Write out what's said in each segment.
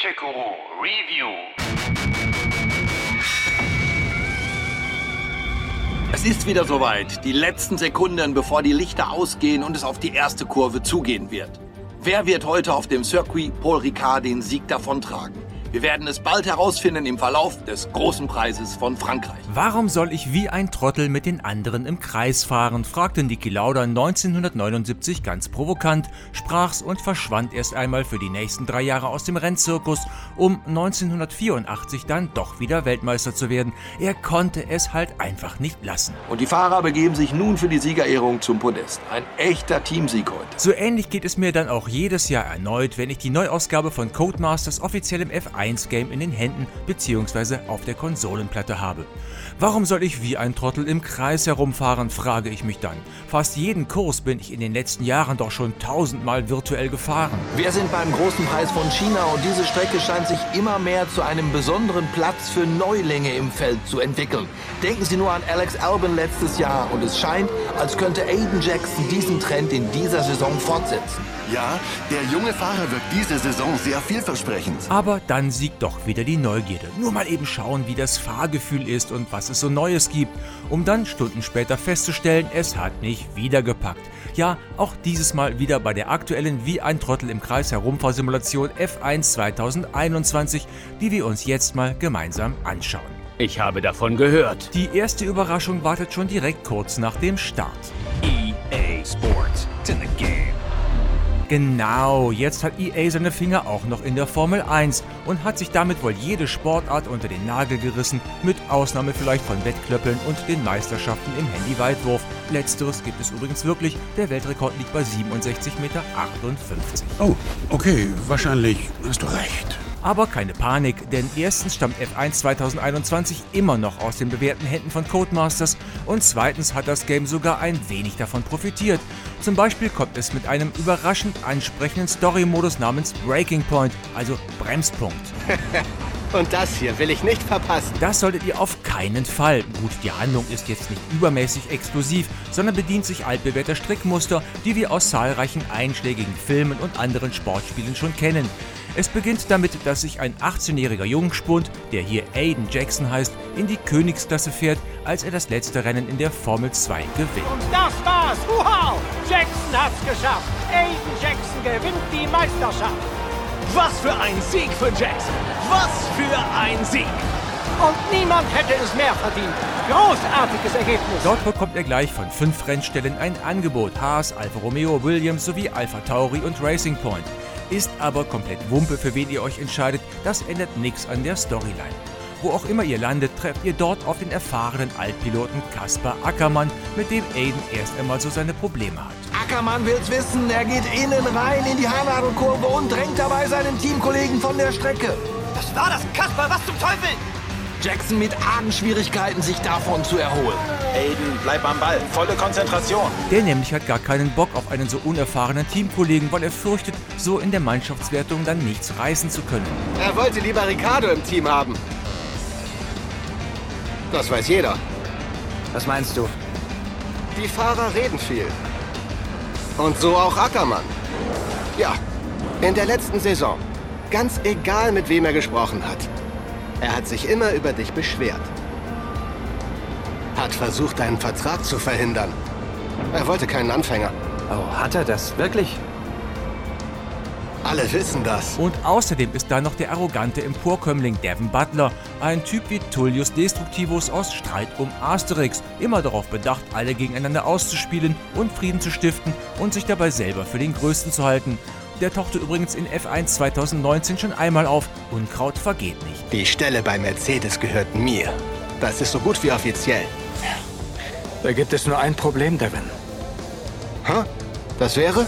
Feature Guru Review. Es ist wieder soweit. Die letzten Sekunden, bevor die Lichter ausgehen und es auf die erste Kurve zugehen wird. Wer wird heute auf dem Circuit Paul Ricard den Sieg davontragen? Wir werden es bald herausfinden im Verlauf des großen Preises von Frankreich. Warum soll ich wie ein Trottel mit den anderen im Kreis fahren? fragte Niki Lauda 1979 ganz provokant, sprach's und verschwand erst einmal für die nächsten drei Jahre aus dem Rennzirkus, um 1984 dann doch wieder Weltmeister zu werden. Er konnte es halt einfach nicht lassen. Und die Fahrer begeben sich nun für die Siegerehrung zum Podest. Ein echter Teamsieg heute. So ähnlich geht es mir dann auch jedes Jahr erneut, wenn ich die Neuausgabe von Codemasters offiziell im F1 1-Game in den Händen bzw. auf der Konsolenplatte habe. Warum soll ich wie ein Trottel im Kreis herumfahren, frage ich mich dann. Fast jeden Kurs bin ich in den letzten Jahren doch schon tausendmal virtuell gefahren. Wir sind beim großen Preis von China und diese Strecke scheint sich immer mehr zu einem besonderen Platz für Neulinge im Feld zu entwickeln. Denken Sie nur an Alex Albon letztes Jahr und es scheint, als könnte Aiden Jackson diesen Trend in dieser Saison fortsetzen. Ja, der junge Fahrer wirkt diese Saison sehr vielversprechend. Aber dann siegt doch wieder die Neugierde. Nur mal eben schauen, wie das Fahrgefühl ist und was es so Neues gibt, um dann Stunden später festzustellen, es hat nicht wieder gepackt. Ja, auch dieses Mal wieder bei der aktuellen Wie ein Trottel im Kreis Herumfahrsimulation F1 2021, die wir uns jetzt mal gemeinsam anschauen. Ich habe davon gehört. Die erste Überraschung wartet schon direkt kurz nach dem Start. Genau, jetzt hat EA seine Finger auch noch in der Formel 1 und hat sich damit wohl jede Sportart unter den Nagel gerissen, mit Ausnahme vielleicht von Wettklöppeln und den Meisterschaften im Handy-Weitwurf. Letzteres gibt es übrigens wirklich, der Weltrekord liegt bei 67,58 Meter. Oh, okay, wahrscheinlich hast du recht. Aber keine Panik, denn erstens stammt F1 2021 immer noch aus den bewährten Händen von Codemasters und zweitens hat das Game sogar ein wenig davon profitiert. Zum Beispiel kommt es mit einem überraschend ansprechenden Story-Modus namens Breaking Point, also Bremspunkt. Und das hier will ich nicht verpassen. Das solltet ihr auf keinen Fall. Gut, die Handlung ist jetzt nicht übermäßig explosiv, sondern bedient sich altbewährter Strickmuster, die wir aus zahlreichen einschlägigen Filmen und anderen Sportspielen schon kennen. Es beginnt damit, dass sich ein 18-jähriger Jungspund, der hier Aiden Jackson heißt, in die Königsklasse fährt, als er das letzte Rennen in der Formel 2 gewinnt. Und das war's! Wow! Jackson hat's geschafft! Aiden Jackson gewinnt die Meisterschaft! Was für ein Sieg für Jackson! Was für ein Sieg! Und niemand hätte es mehr verdient. Großartiges Ergebnis. Dort bekommt er gleich von fünf Rennstellen ein Angebot. Haas, Alfa Romeo, Williams sowie Alfa Tauri und Racing Point. Ist aber komplett Wumpe, für wen ihr euch entscheidet. Das ändert nichts an der Storyline. Wo auch immer ihr landet, trefft ihr dort auf den erfahrenen Altpiloten Kaspar Ackermann, mit dem Aiden erst einmal so seine Probleme hat. Ackermann will's wissen. Er geht innen rein in die Haarnadelkurve und drängt dabei seinen Teamkollegen von der Strecke. Was war das, Kasper? Was zum Teufel? Jackson mit argen Schwierigkeiten, sich davon zu erholen. Aiden, bleib am Ball. Volle Konzentration. Der nämlich hat gar keinen Bock auf einen so unerfahrenen Teamkollegen, weil er fürchtet, so in der Mannschaftswertung dann nichts reißen zu können. Er wollte lieber Ricardo im Team haben. Das weiß jeder. Was meinst du? Die Fahrer reden viel. Und so auch Ackermann. Ja, in der letzten Saison. Ganz egal, mit wem er gesprochen hat. Er hat sich immer über dich beschwert. Hat versucht, deinen Vertrag zu verhindern. Er wollte keinen Anfänger. Oh, hat er das? Wirklich? Alle wissen das. Und außerdem ist da noch der arrogante Emporkömmling Devin Butler, ein Typ wie Tullius Destructivus aus Streit um Asterix, immer darauf bedacht, alle gegeneinander auszuspielen und Frieden zu stiften und sich dabei selber für den Größten zu halten. Der tauchte übrigens in F1 2019 schon einmal auf. Unkraut vergeht nicht. Die Stelle bei Mercedes gehört mir. Das ist so gut wie offiziell. Da gibt es nur ein Problem, Devin. Hä? Das wäre?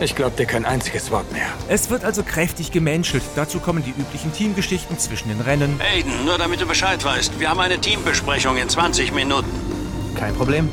Ich glaube dir kein einziges Wort mehr. Es wird also kräftig gemenschelt. Dazu kommen die üblichen Teamgeschichten zwischen den Rennen. Aiden, nur damit du Bescheid weißt, wir haben eine Teambesprechung in 20 Minuten. Kein Problem.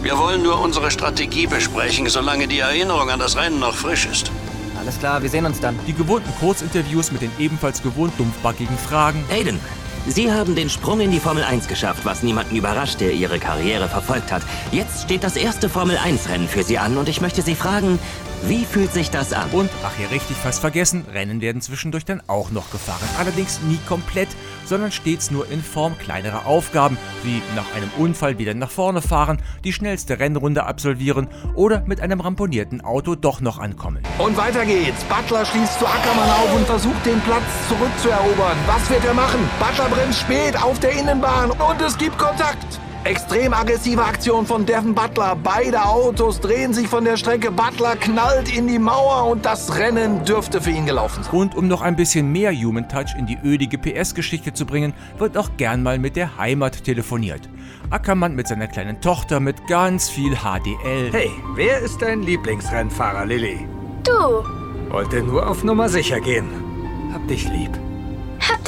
Wir wollen nur unsere Strategie besprechen, solange die Erinnerung an das Rennen noch frisch ist. Alles klar, wir sehen uns dann. Die gewohnten Kurzinterviews mit den ebenfalls gewohnt dumpfbackigen Fragen. Aiden, Sie haben den Sprung in die Formel 1 geschafft, was niemanden überrascht, der Ihre Karriere verfolgt hat. Jetzt steht das erste Formel 1-Rennen für Sie an und ich möchte Sie fragen, Wie fühlt sich das an? Und, ach hier richtig fast vergessen, Rennen werden zwischendurch dann auch noch gefahren. Allerdings nie komplett, sondern stets nur in Form kleinerer Aufgaben, wie nach einem Unfall wieder nach vorne fahren, die schnellste Rennrunde absolvieren oder mit einem ramponierten Auto doch noch ankommen. Und weiter geht's. Butler schließt zu Ackermann auf und versucht den Platz zurückzuerobern. Was wird er machen? Butler bremst spät auf der Innenbahn und es gibt Kontakt. Extrem aggressive Aktion von Devin Butler. Beide Autos drehen sich von der Strecke. Butler knallt in die Mauer und das Rennen dürfte für ihn gelaufen sein. Und um noch ein bisschen mehr Human Touch in die ödige PS-Geschichte zu bringen, wird auch gern mal mit der Heimat telefoniert. Ackermann mit seiner kleinen Tochter mit ganz viel HDL. Hey, wer ist dein Lieblingsrennfahrer, Lilly? Du. Wollte nur auf Nummer sicher gehen. Hab dich lieb.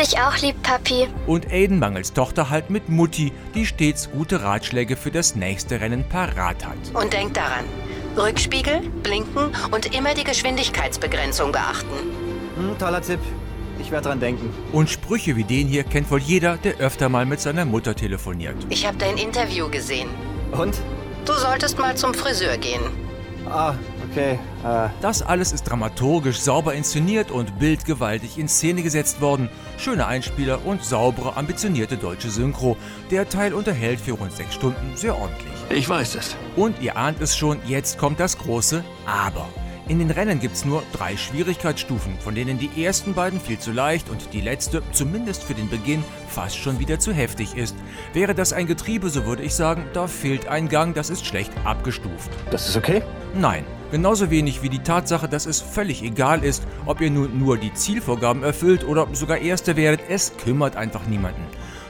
Dich auch lieb, Papi. Und Aiden Mangels Tochter halt mit Mutti, die stets gute Ratschläge für das nächste Rennen parat hat. Und denk daran, Rückspiegel, blinken und immer die Geschwindigkeitsbegrenzung beachten. Hm, toller Tipp. Ich werde dran denken. Und Sprüche wie den hier kennt wohl jeder, der öfter mal mit seiner Mutter telefoniert. Ich habe dein Interview gesehen. Und? Du solltest mal zum Friseur gehen. Ah, okay. Äh. Das alles ist dramaturgisch sauber inszeniert und bildgewaltig in Szene gesetzt worden. Schöne Einspieler und saubere, ambitionierte deutsche Synchro. Der Teil unterhält für rund sechs Stunden sehr ordentlich. Ich weiß es. Und ihr ahnt es schon, jetzt kommt das große Aber. In den Rennen gibt es nur drei Schwierigkeitsstufen, von denen die ersten beiden viel zu leicht und die letzte, zumindest für den Beginn, fast schon wieder zu heftig ist. Wäre das ein Getriebe, so würde ich sagen, da fehlt ein Gang, das ist schlecht abgestuft. Das ist okay? Nein, genauso wenig wie die Tatsache, dass es völlig egal ist, ob ihr nun nur die Zielvorgaben erfüllt oder sogar Erste werdet, es kümmert einfach niemanden.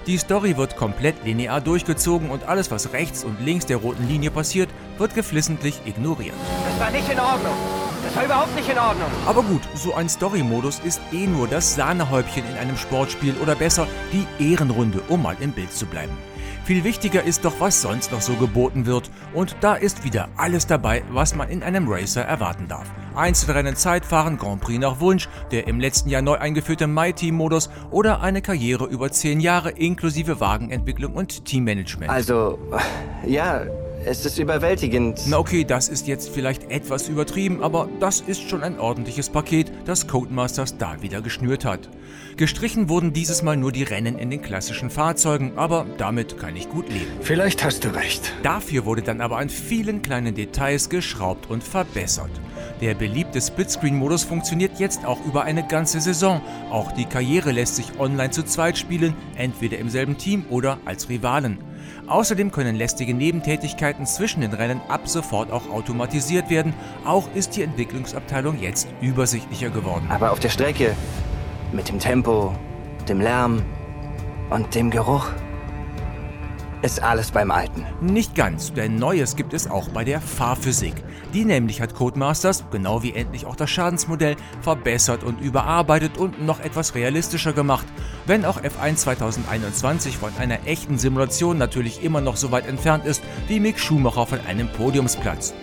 Die Story wird komplett linear durchgezogen und alles, was rechts und links der roten Linie passiert, wird geflissentlich ignoriert. Das war nicht in Ordnung. Das war überhaupt nicht in Ordnung. Aber gut, so ein Story-Modus ist eh nur das Sahnehäubchen in einem Sportspiel oder besser die Ehrenrunde, um mal im Bild zu bleiben. Viel wichtiger ist doch, was sonst noch so geboten wird. Und da ist wieder alles dabei, was man in einem Racer erwarten darf. Einzelrennen, Zeitfahren, Grand Prix nach Wunsch, der im letzten Jahr neu eingeführte My-Team-Modus oder eine Karriere über 10 Jahre inklusive Wagenentwicklung und Teammanagement. Also, ja, es ist überwältigend. Na okay, das ist jetzt vielleicht etwas übertrieben, aber das ist schon ein ordentliches Paket, das Codemasters da wieder geschnürt hat. Gestrichen wurden dieses Mal nur die Rennen in den klassischen Fahrzeugen, aber damit kann ich gut leben. Vielleicht hast du recht. Dafür wurde dann aber an vielen kleinen Details geschraubt und verbessert. Der beliebte Splitscreen-Modus funktioniert jetzt auch über eine ganze Saison. Auch die Karriere lässt sich online zu zweit spielen, entweder im selben Team oder als Rivalen. Außerdem können lästige Nebentätigkeiten zwischen den Rennen ab sofort auch automatisiert werden. Auch ist die Entwicklungsabteilung jetzt übersichtlicher geworden. Aber auf der Strecke, mit dem Tempo, dem Lärm und dem Geruch, ist alles beim Alten. Nicht ganz, denn Neues gibt es auch bei der Fahrphysik. Die nämlich hat Codemasters, genau wie endlich auch das Schadensmodell, verbessert und überarbeitet und noch etwas realistischer gemacht. Wenn auch F1 2021 von einer echten Simulation natürlich immer noch so weit entfernt ist wie Mick Schumacher von einem Podiumsplatz.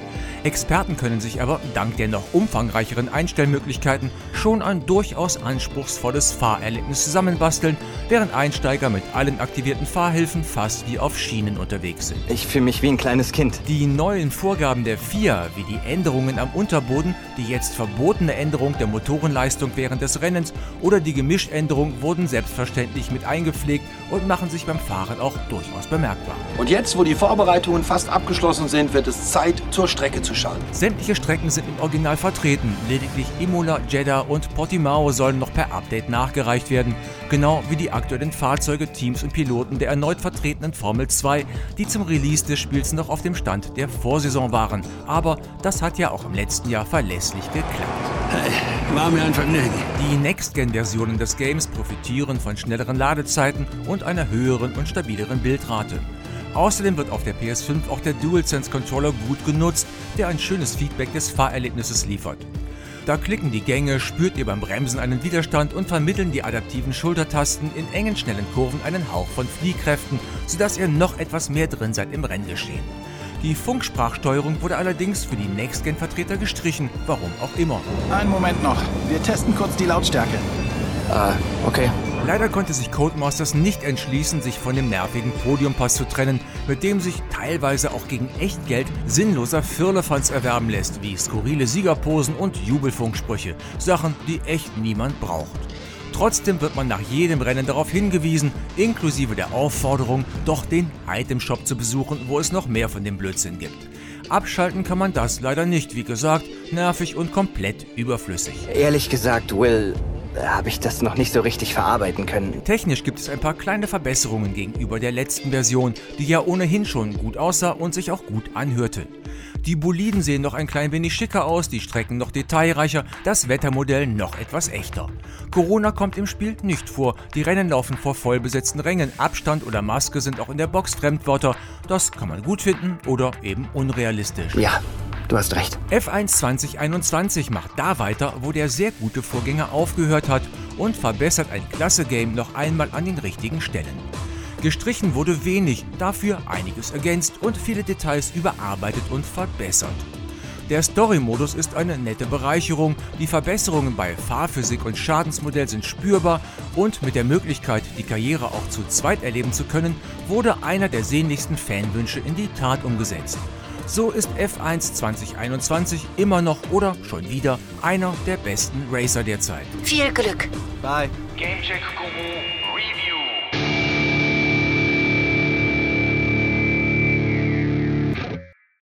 Experten können sich aber dank der noch umfangreicheren Einstellmöglichkeiten schon ein durchaus anspruchsvolles Fahrerlebnis zusammenbasteln, während Einsteiger mit allen aktivierten Fahrhilfen fast wie auf Schienen unterwegs sind. Ich fühle mich wie ein kleines Kind. Die neuen Vorgaben der FIA, wie die Änderungen am Unterboden, die jetzt verbotene Änderung der Motorenleistung während des Rennens oder die Gemischänderung wurden selbstverständlich mit eingepflegt und machen sich beim Fahren auch durchaus bemerkbar. Und jetzt, wo die Vorbereitungen fast abgeschlossen sind, wird es Zeit, zur Strecke zu schalten. Sämtliche Strecken sind im Original vertreten. Lediglich Imola, Jeddah und Portimao sollen noch per Update nachgereicht werden. Genau wie die aktuellen Fahrzeuge, Teams und Piloten der erneut vertretenen Formel 2, die zum Release des Spiels noch auf dem Stand der Vorsaison waren. Aber das hat ja auch im letzten Jahr verlässlich geklappt. War mir ein Vergnügen. Die Next-Gen-Versionen des Games profitieren von schnelleren Ladezeiten und einer höheren und stabileren Bildrate. Außerdem wird auf der PS5 auch der DualSense Controller gut genutzt, der ein schönes Feedback des Fahrerlebnisses liefert. Da klicken die Gänge, spürt ihr beim Bremsen einen Widerstand und vermitteln die adaptiven Schultertasten in engen, schnellen Kurven einen Hauch von Fliehkräften, sodass ihr noch etwas mehr drin seid im Renngeschehen. Die Funksprachsteuerung wurde allerdings für die Next-Gen-Vertreter gestrichen, warum auch immer. Einen Moment noch. Wir testen kurz die Lautstärke. Ah, okay. Leider konnte sich Codemasters nicht entschließen, sich von dem nervigen Podiumpass zu trennen, mit dem sich teilweise auch gegen Echtgeld sinnloser Firlefanz erwerben lässt, wie skurrile Siegerposen und Jubelfunksprüche. Sachen, die echt niemand braucht. Trotzdem wird man nach jedem Rennen darauf hingewiesen, inklusive der Aufforderung, doch den Itemshop zu besuchen, wo es noch mehr von dem Blödsinn gibt. Abschalten kann man das leider nicht, wie gesagt, nervig und komplett überflüssig. Ehrlich gesagt, Will, habe ich das noch nicht so richtig verarbeiten können. Technisch gibt es ein paar kleine Verbesserungen gegenüber der letzten Version, die ja ohnehin schon gut aussah und sich auch gut anhörte. Die Boliden sehen noch ein klein wenig schicker aus, die Strecken noch detailreicher, das Wettermodell noch etwas echter. Corona kommt im Spiel nicht vor, die Rennen laufen vor vollbesetzten Rängen, Abstand oder Maske sind auch in der Box Fremdwörter. Das kann man gut finden oder eben unrealistisch. Ja, Du hast recht. F1 2021 macht da weiter, wo der sehr gute Vorgänger aufgehört hat und verbessert ein klasse Game noch einmal an den richtigen Stellen. Gestrichen wurde wenig, dafür einiges ergänzt und viele Details überarbeitet und verbessert. Der Story-Modus ist eine nette Bereicherung, die Verbesserungen bei Fahrphysik und Schadensmodell sind spürbar und mit der Möglichkeit, die Karriere auch zu zweit erleben zu können, wurde einer der sehnlichsten Fanwünsche in die Tat umgesetzt. So ist F1 2021 immer noch oder schon wieder einer der besten Racer der Zeit. Viel Glück. Bye. Gamecheck Guru